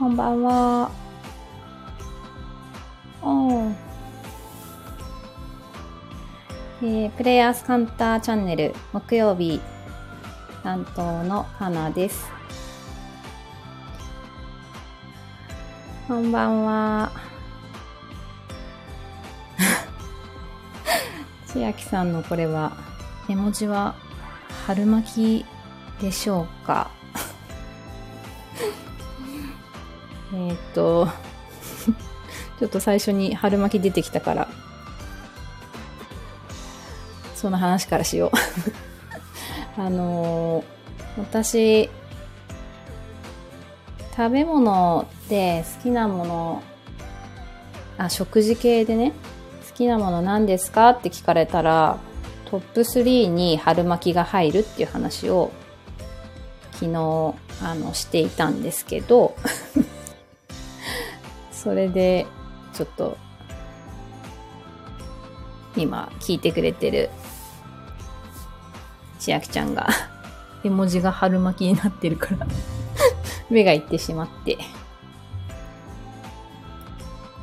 こんばんは。おーえー、プレイヤースカンターチャンネル木曜日担当の花です。こんばんは。千秋さんのこれは、絵文字は春巻きでしょうか？えっと、ちょっと最初に春巻き出てきたから、その話からしよう。あのー、私、食べ物で好きなもの、あ、食事系でね、好きなもの何ですかって聞かれたら、トップ3に春巻きが入るっていう話を昨日あのしていたんですけど それでちょっと今聞いてくれてる千秋ちゃんが。絵文字が春巻きになってるから。目がいってしまって。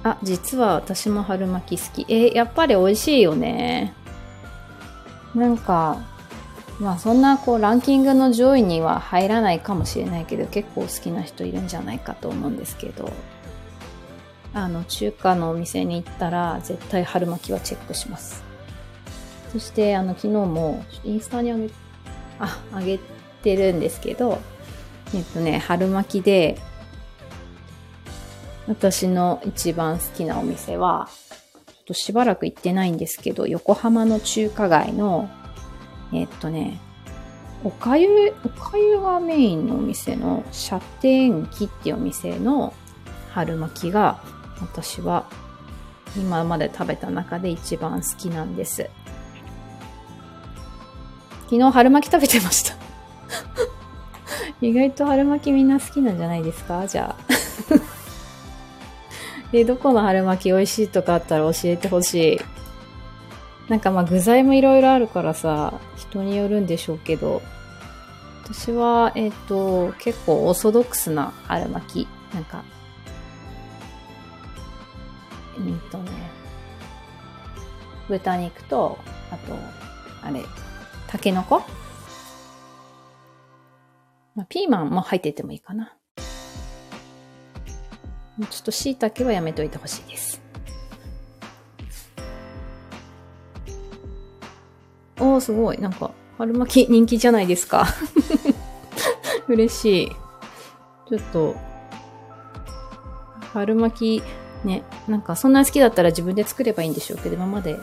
あ実は私も春巻き好き。えやっぱり美味しいよね。なんかまあそんなこうランキングの上位には入らないかもしれないけど結構好きな人いるんじゃないかと思うんですけどあの中華のお店に行ったら絶対春巻きはチェックします。そしてあの昨日もインスタにあげああげてるんですけどえっとね春巻きで私の一番好きなお店はとしばらく行ってないんですけど、横浜の中華街の、えっとね、おかゆ、おかゆがメインのお店の、射天気っていうお店の春巻きが、私は今まで食べた中で一番好きなんです。昨日春巻き食べてました 意外と春巻きみんな好きなんじゃないですか？じゃあ え、どこの春巻き美味しいとかあったら教えてほしい。なんかまあ具材もいろいろあるからさ、人によるんでしょうけど、私は、えっ、ー、と、結構オーソドックスな春巻き。なんか、うんとね、豚肉と、あと、あれ、タケノコ？まあ、ピーマンも入っててもいいかな。ちょっと椎茸はやめといてほしいです。おー、すごい。なんか、春巻き人気じゃないですか。嬉しい。ちょっと、春巻き、ね、なんかそんな好きだったら自分で作ればいいんでしょうけど、今まで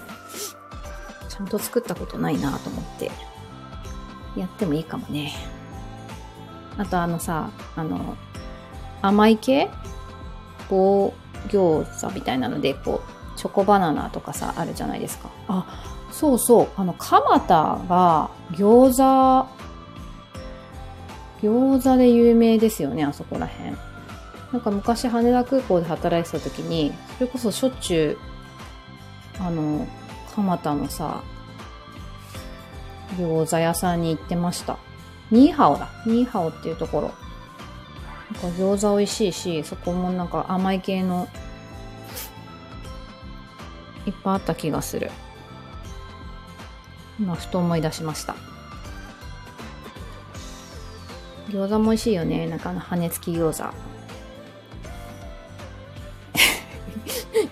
ちゃんと作ったことないなと思って、やってもいいかもね。あとあのさ、あの、甘い系？棒餃子みたいなので、こう、チョコバナナとかさ、あるじゃないですか。あ、そうそう。あの、蒲田が餃子、餃子で有名ですよね、あそこら辺。なんか昔羽田空港で働いてた時に、それこそしょっちゅう、あの、蒲田のさ、餃子屋さんに行ってました。ニーハオだ。ニーハオっていうところ。なんか餃子美味しいし、そこもなんか甘い系のいっぱいあった気がする。今、ふと思い出しました。餃子も美味しいよね。なんかあの羽根付き餃子。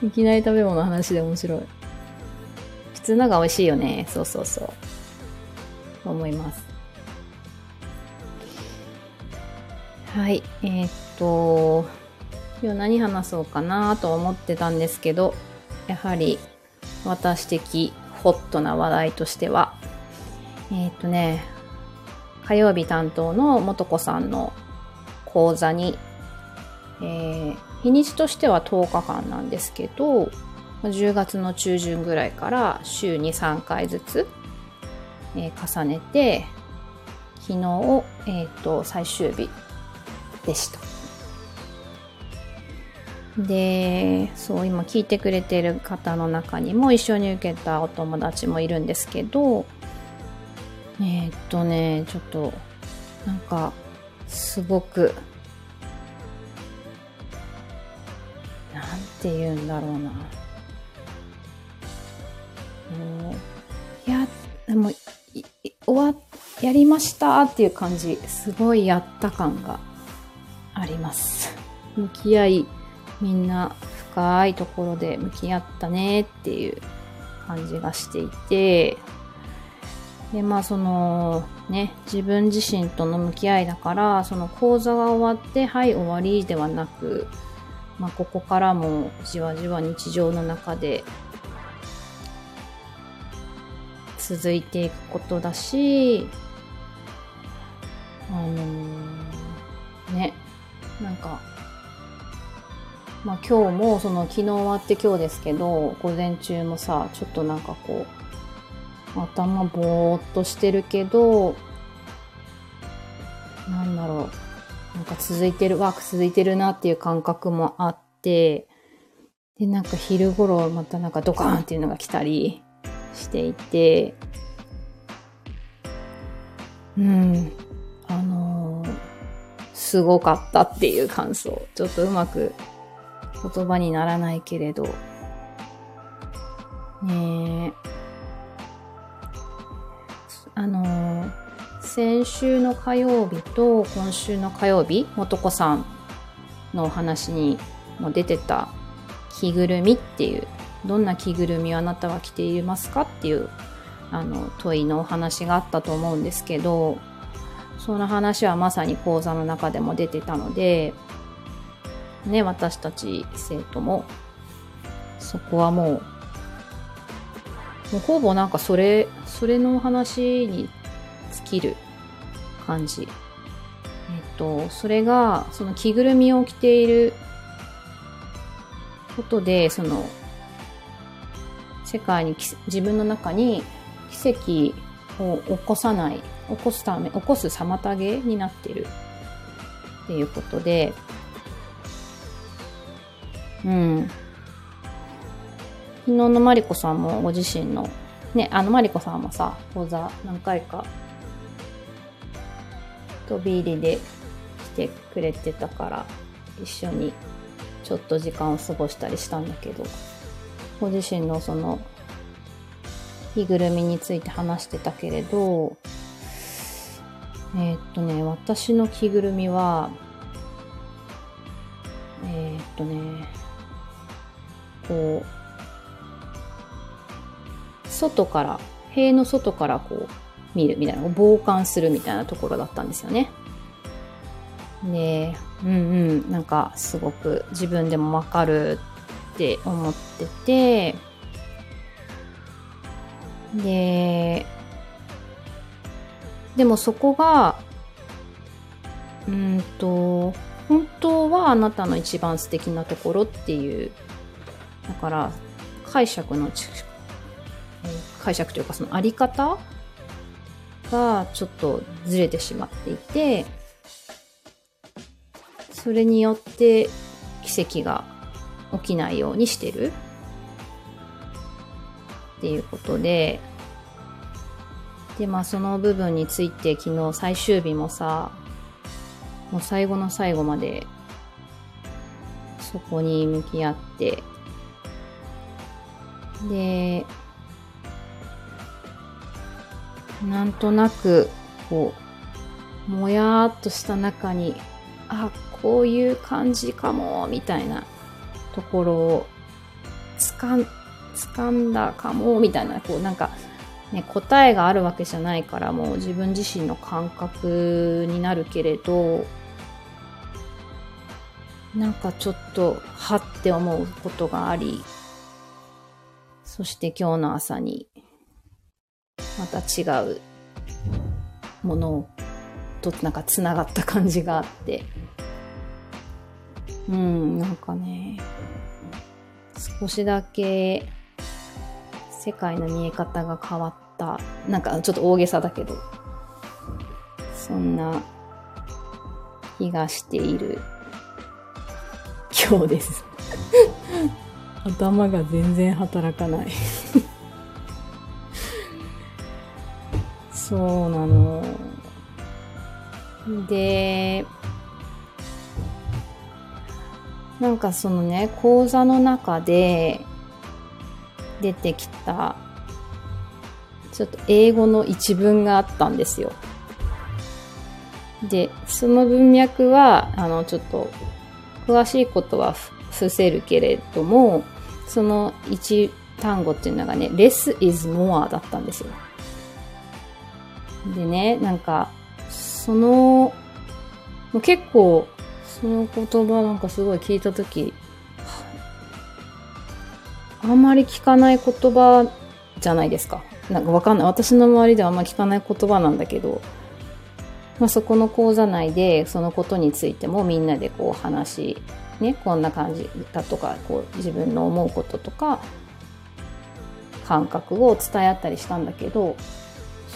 いきなり食べ物の話で面白い。普通のが美味しいよね。そうそうそう。思います。はい。えー、っと、今日何話そうかなと思ってたんですけど、やはり私的ホットな話題としては、えー、っとね、火曜日担当の元子さんの講座に、えー、日にちとしては10日間なんですけど、10月の中旬ぐらいから週に3回ずつ、えー、重ねて、昨日、えっ、と、最終日でした。で、そう、今聞いてくれてる方の中にも一緒に受けたお友達もいるんですけど、えー、っとね、ちょっと、なんか、すごく、て言うんだろうな。もういや、でも、終わ、やりましたっていう感じ。すごいやった感があります。向き合い、みんな深いところで向き合ったねっていう感じがしていて、で、まあそのね、自分自身との向き合いだから、その講座が終わって、はい、終わりではなく、まあここからもじわじわ日常の中で続いていくことだし、あのー、ね、なんか、まあ今日もその昨日終わって今日ですけど、午前中もさ、ちょっとなんかこう、頭ぼーっとしてるけど、なんだろう。なんか続いてる、ワーク続いてるなっていう感覚もあって、で、なんか昼頃またなんかドカーンっていうのが来たりしていて、うん、あのー、すごかったっていう感想。ちょっとうまく言葉にならないけれど、ねえ、あのー、先週の火曜日と今週の火曜日、もとこさんのお話にも出てた着ぐるみっていう、どんな着ぐるみをあなたは着ていますかっていうあの問いのお話があったと思うんですけど、その話はまさに講座の中でも出てたので、ね、私たち生徒も、そこはもうもうほぼなんかそれ、それの話にきる感じ。えっと、それが、その着ぐるみを着ていることで、その、世界に、自分の中に奇跡を起こさない、起こすため、起こす妨げになってるっていうことで、うん。昨日のマリコさんもご自身の、ね、あのマリコさんもさ、講座何回か飛び入りで来てくれてたから、一緒にちょっと時間を過ごしたりしたんだけど、ご自身のその、着ぐるみについて話してたけれど、えー、っとね、私の着ぐるみは、えー、っとね、こう、外から、塀の外からこう見るみたいな、傍観するみたいなところだったんですよね。で、うんうん、なんかすごく自分でもわかるって思ってて、で、でもそこが、うんと、本当はあなたの一番素敵なところっていう、だから解釈の解釈というかそのあり方がちょっとずれてしまっていて、それによって奇跡が起きないようにしてる。っていうことで、で、まあその部分について昨日最終日もさ、もう最後の最後までそこに向き合って、で、なんとなく、こう、もやーっとした中に、あ、こういう感じかも、みたいなところを、つかん、掴んだかも、みたいな、こうなんか、ね、答えがあるわけじゃないからもう自分自身の感覚になるけれど、なんかちょっと、はって思うことがあり、そして今日の朝にまた違うものとなんか繋がった感じがあって、うん、なんかね、少しだけ世界の見え方が変わった、なんかちょっと大げさだけど、そんな気がしている。今日です。頭が全然働かない。そうなの。で、なんかそのね、講座の中で出てきた、ちょっと英語の一文があったんですよ。で、その文脈は、あの、ちょっと、詳しいことは伏せるけれども、その一単語っていうのがね、less is more だったんですよ。でね、なんか、その、結構、その言葉なんかすごい聞いたとき、あんまり聞かない言葉じゃないですか。なんかわかんない。私の周りではあんまり聞かない言葉なんだけど、まあ、そこの講座内でそのことについてもみんなでこう話、ね、こんな感じだとか、こう自分の思うこととか、感覚を伝え合ったりしたんだけど、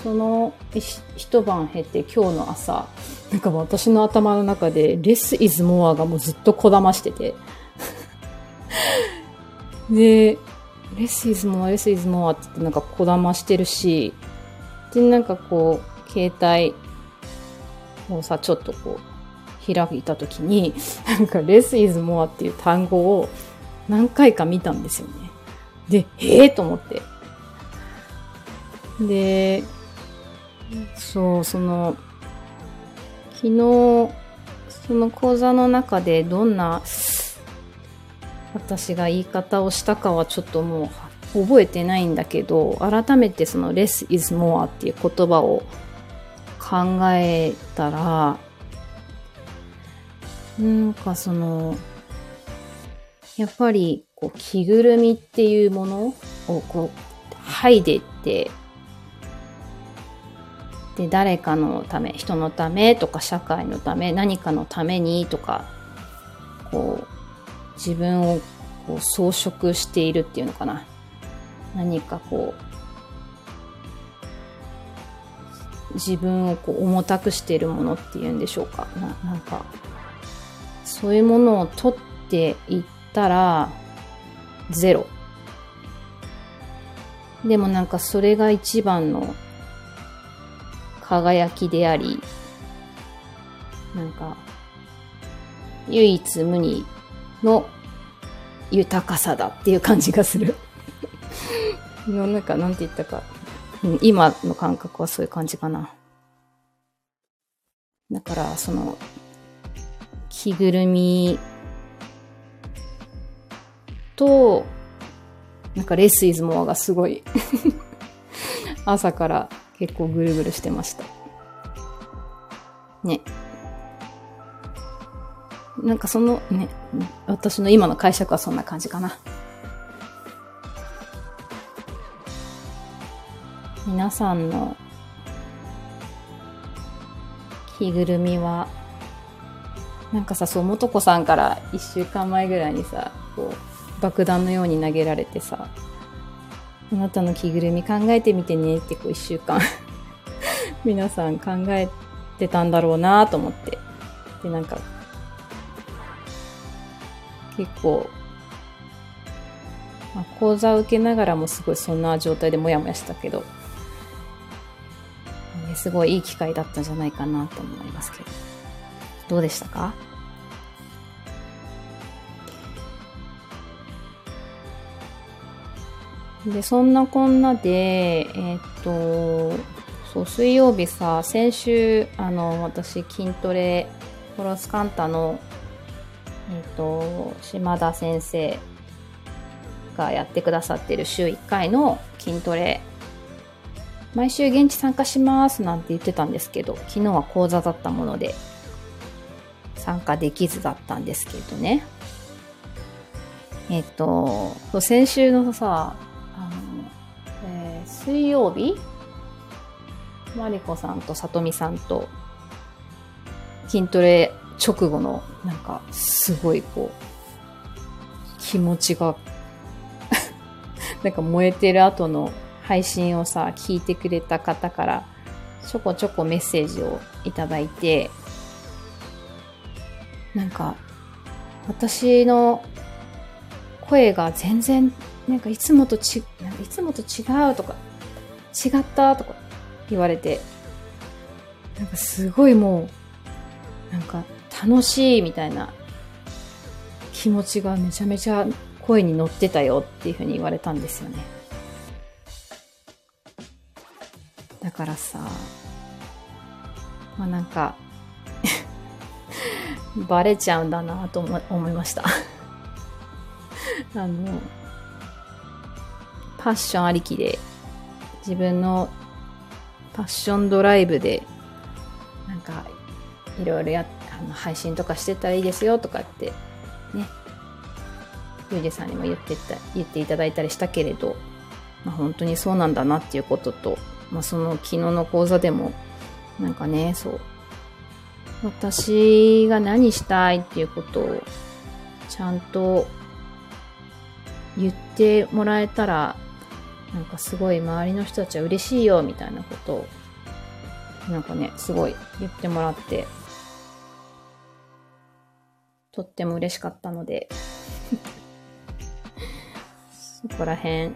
その一晩経て今日の朝、なんか私の頭の中で less is more がもうずっとこだましてて で、less is more, less is more ってってなんかこだましてるし、で、なんかこう、携帯をさ、ちょっとこう、開いた時に、なんか less is more っていう単語を何回か見たんですよね。で、ええー、と思って。で、そう、その、昨日、その講座の中でどんな私が言い方をしたかはちょっともう覚えてないんだけど、改めてその less is more っていう言葉を考えたら、なんかその、やっぱりこう着ぐるみっていうものをこう剥いでってで誰かのため人のためとか社会のため何かのためにとかこう自分をこう装飾しているっていうのかな。何かこう自分をこう重たくしているものっていうんでしょうか。ななんかそういうものを取っていったらゼロ。でもなんかそれが一番の輝きであり、なんか、唯一無二の豊かさだっていう感じがする。のなんか、なんて言ったか、うん、今の感覚はそういう感じかな。だから、その、着ぐるみと、なんかレスイズモアがすごい 朝から結構ぐるぐるしてました。ね。なんかそのね、私の今の解釈はそんな感じかな。皆さんの着ぐるみは、なんかさ、そう、もとこさんから一週間前ぐらいにさ、こう、爆弾のように投げられてさ、あなたの着ぐるみ考えてみてねってこう一週間 皆さん考えてたんだろうなと思って。で、なんか、結構、まあ、講座を受けながらもすごいそんな状態でモヤモヤしたけど、ね、すごいいい機会だったんじゃないかなと思いますけど。どうでしたか？で、そんなこんなで、えー、っと、そう、水曜日さ、先週、あの、私、筋トレ、フォロスカンタの、えっと、島田先生がやってくださってる週1回の筋トレ、毎週現地参加しますなんて言ってたんですけど、昨日は講座だったもので、参加できずだったんですけどね。えっと、先週のさ、水曜日マリコさんとさとみさんと筋トレ直後のなんかすごいこう気持ちが なんか燃えてる後の配信をさ聞いてくれた方からちょこちょこメッセージをいただいてなんか私の声が全然なんかいつもとちなんかいつもと違うとか違ったとか言われて、なんかすごいもう、なんか楽しいみたいな気持ちがめちゃめちゃ声に乗ってたよっていうふうに言われたんですよね。だからさ、まあなんか バレちゃうんだなと思いました あの、パッションありきで、自分のパッションドライブで、なんか、いろいろや、あの配信とかしてたらいいですよとかって、ね、ゆうじさんにも言ってた、言っていただいたりしたけれど、まあ本当にそうなんだなっていうことと、まあその昨日の講座でも、なんかね、そう、私が何したいっていうことをちゃんと言ってもらえたらなんかすごい周りの人たちは嬉しいよみたいなことをなんかねすごい言ってもらってとっても嬉しかったので そこら辺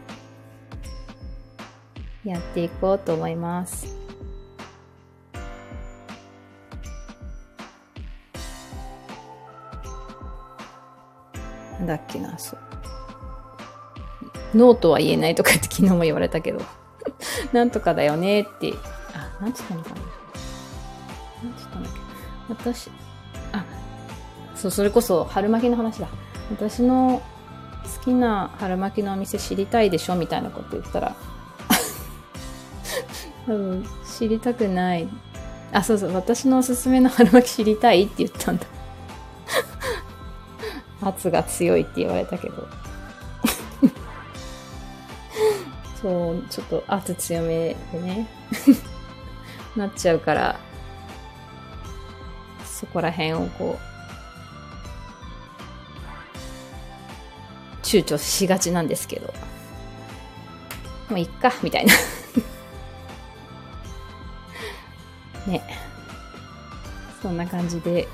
やっていこうと思います。なんだっけな、そう。ノーとは言えないとかって昨日も言われたけど、なんとかだよねって、あ、なんつったのかな。なんつったんだっけ。私、あ、そう、それこそ春巻きの話だ。私の好きな春巻きのお店知りたいでしょみたいなこと言ったら、多分知りたくない。あ、そうそう、私のおすすめの春巻き知りたいって言ったんだ。圧が強いって言われたけど。そう、ちょっと圧強めでね。なっちゃうから、そこら辺をこう、躊躇しがちなんですけど。もういっか、みたいな ね。そんな感じで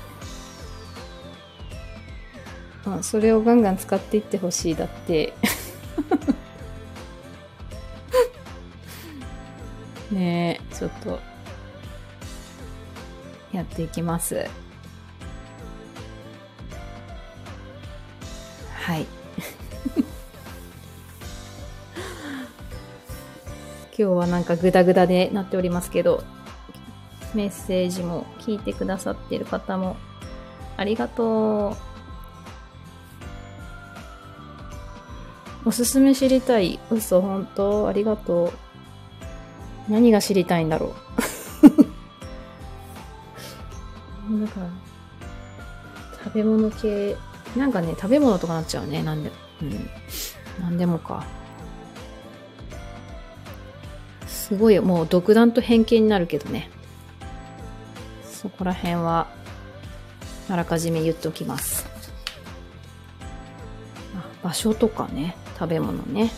まあ、それをガンガン使っていってほしいだって ょっとやっていきますはい 今日はなんかグダグダでなっておりますけどメッセージも聞いてくださっている方もありがとうおすすめ知りたい。嘘、本当？ありがとう。何が知りたいんだろう？だか、食べ物系、なんかね、食べ物とかなっちゃうね。なんで、うん。なんでもか。すごい、もう独断と偏見になるけどね。そこら辺は、あらかじめ言っておきます。場所とかね。食べ物ね。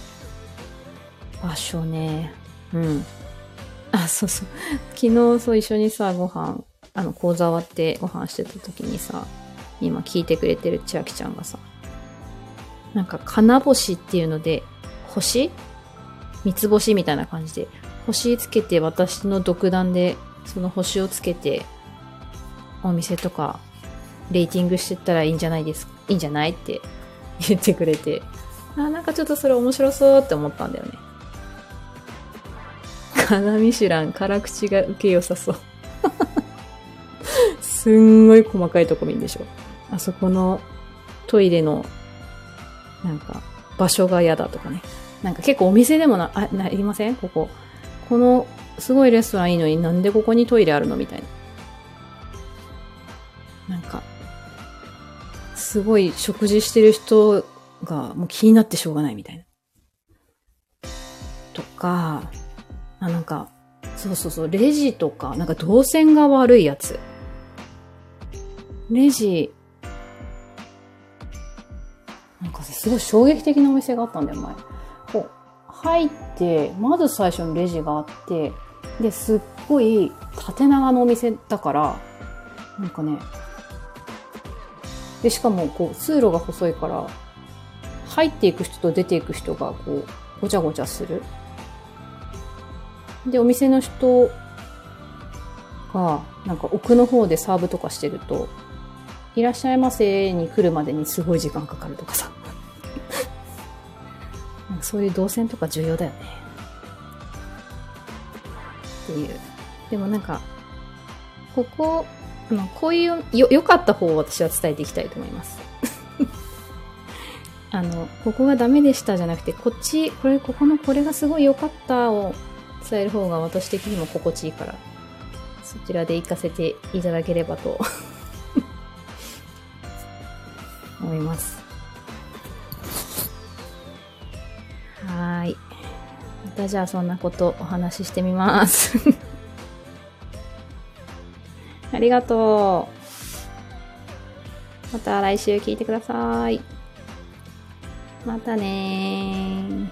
場所ね。うん。あ、そうそう。昨日そう一緒にさ、ご飯、あの、講座終わってご飯してた時にさ、今聞いてくれてる千秋ちゃんがさ、なんか金星っていうので、星？三つ星みたいな感じで、星つけて私の独断で、その星をつけて、お店とか、レーティングしてったらいいんじゃないですか、いいんじゃない？って言ってくれて、あ、なんかちょっとそれ面白そうって思ったんだよね。カナミシュラン、辛口が受け良さそう。すんごい細かいとこ見んでしょ。あそこのトイレの、なんか、場所が嫌だとかね。なんか結構お店でもな、あ、なりません？ここ。この、すごいレストランいいのになんでここにトイレあるのみたいな。なんか、すごい食事してる人がもう気になってしょうがないみたいな。とか、あ、なんか、そうそうそう、レジとか、なんか動線が悪いやつ。レジ、なんかすごい衝撃的なお店があったんだよ、前。こう、入って、まず最初にレジがあって、で、すっごい縦長のお店だから、なんかね、で、しかもこう、通路が細いから、入っていく人と出ていく人がこう、ごちゃごちゃする。で、お店の人が、なんか奥の方でサーブとかしてると、いらっしゃいませに来るまでにすごい時間かかるとかさ。なんかそういう動線とか重要だよね。っていう。でもなんか、ここ、あ、こういうよ、良かった方を私は伝えていきたいと思います。あの、ここがダメでしたじゃなくて、こっち、これ、ここのこれがすごい良かったを伝える方が私的にも心地いいから、そちらで行かせていただければと 思います。はい。またじゃあそんなことお話ししてみます。ありがとう。また来週聞いてください。またね。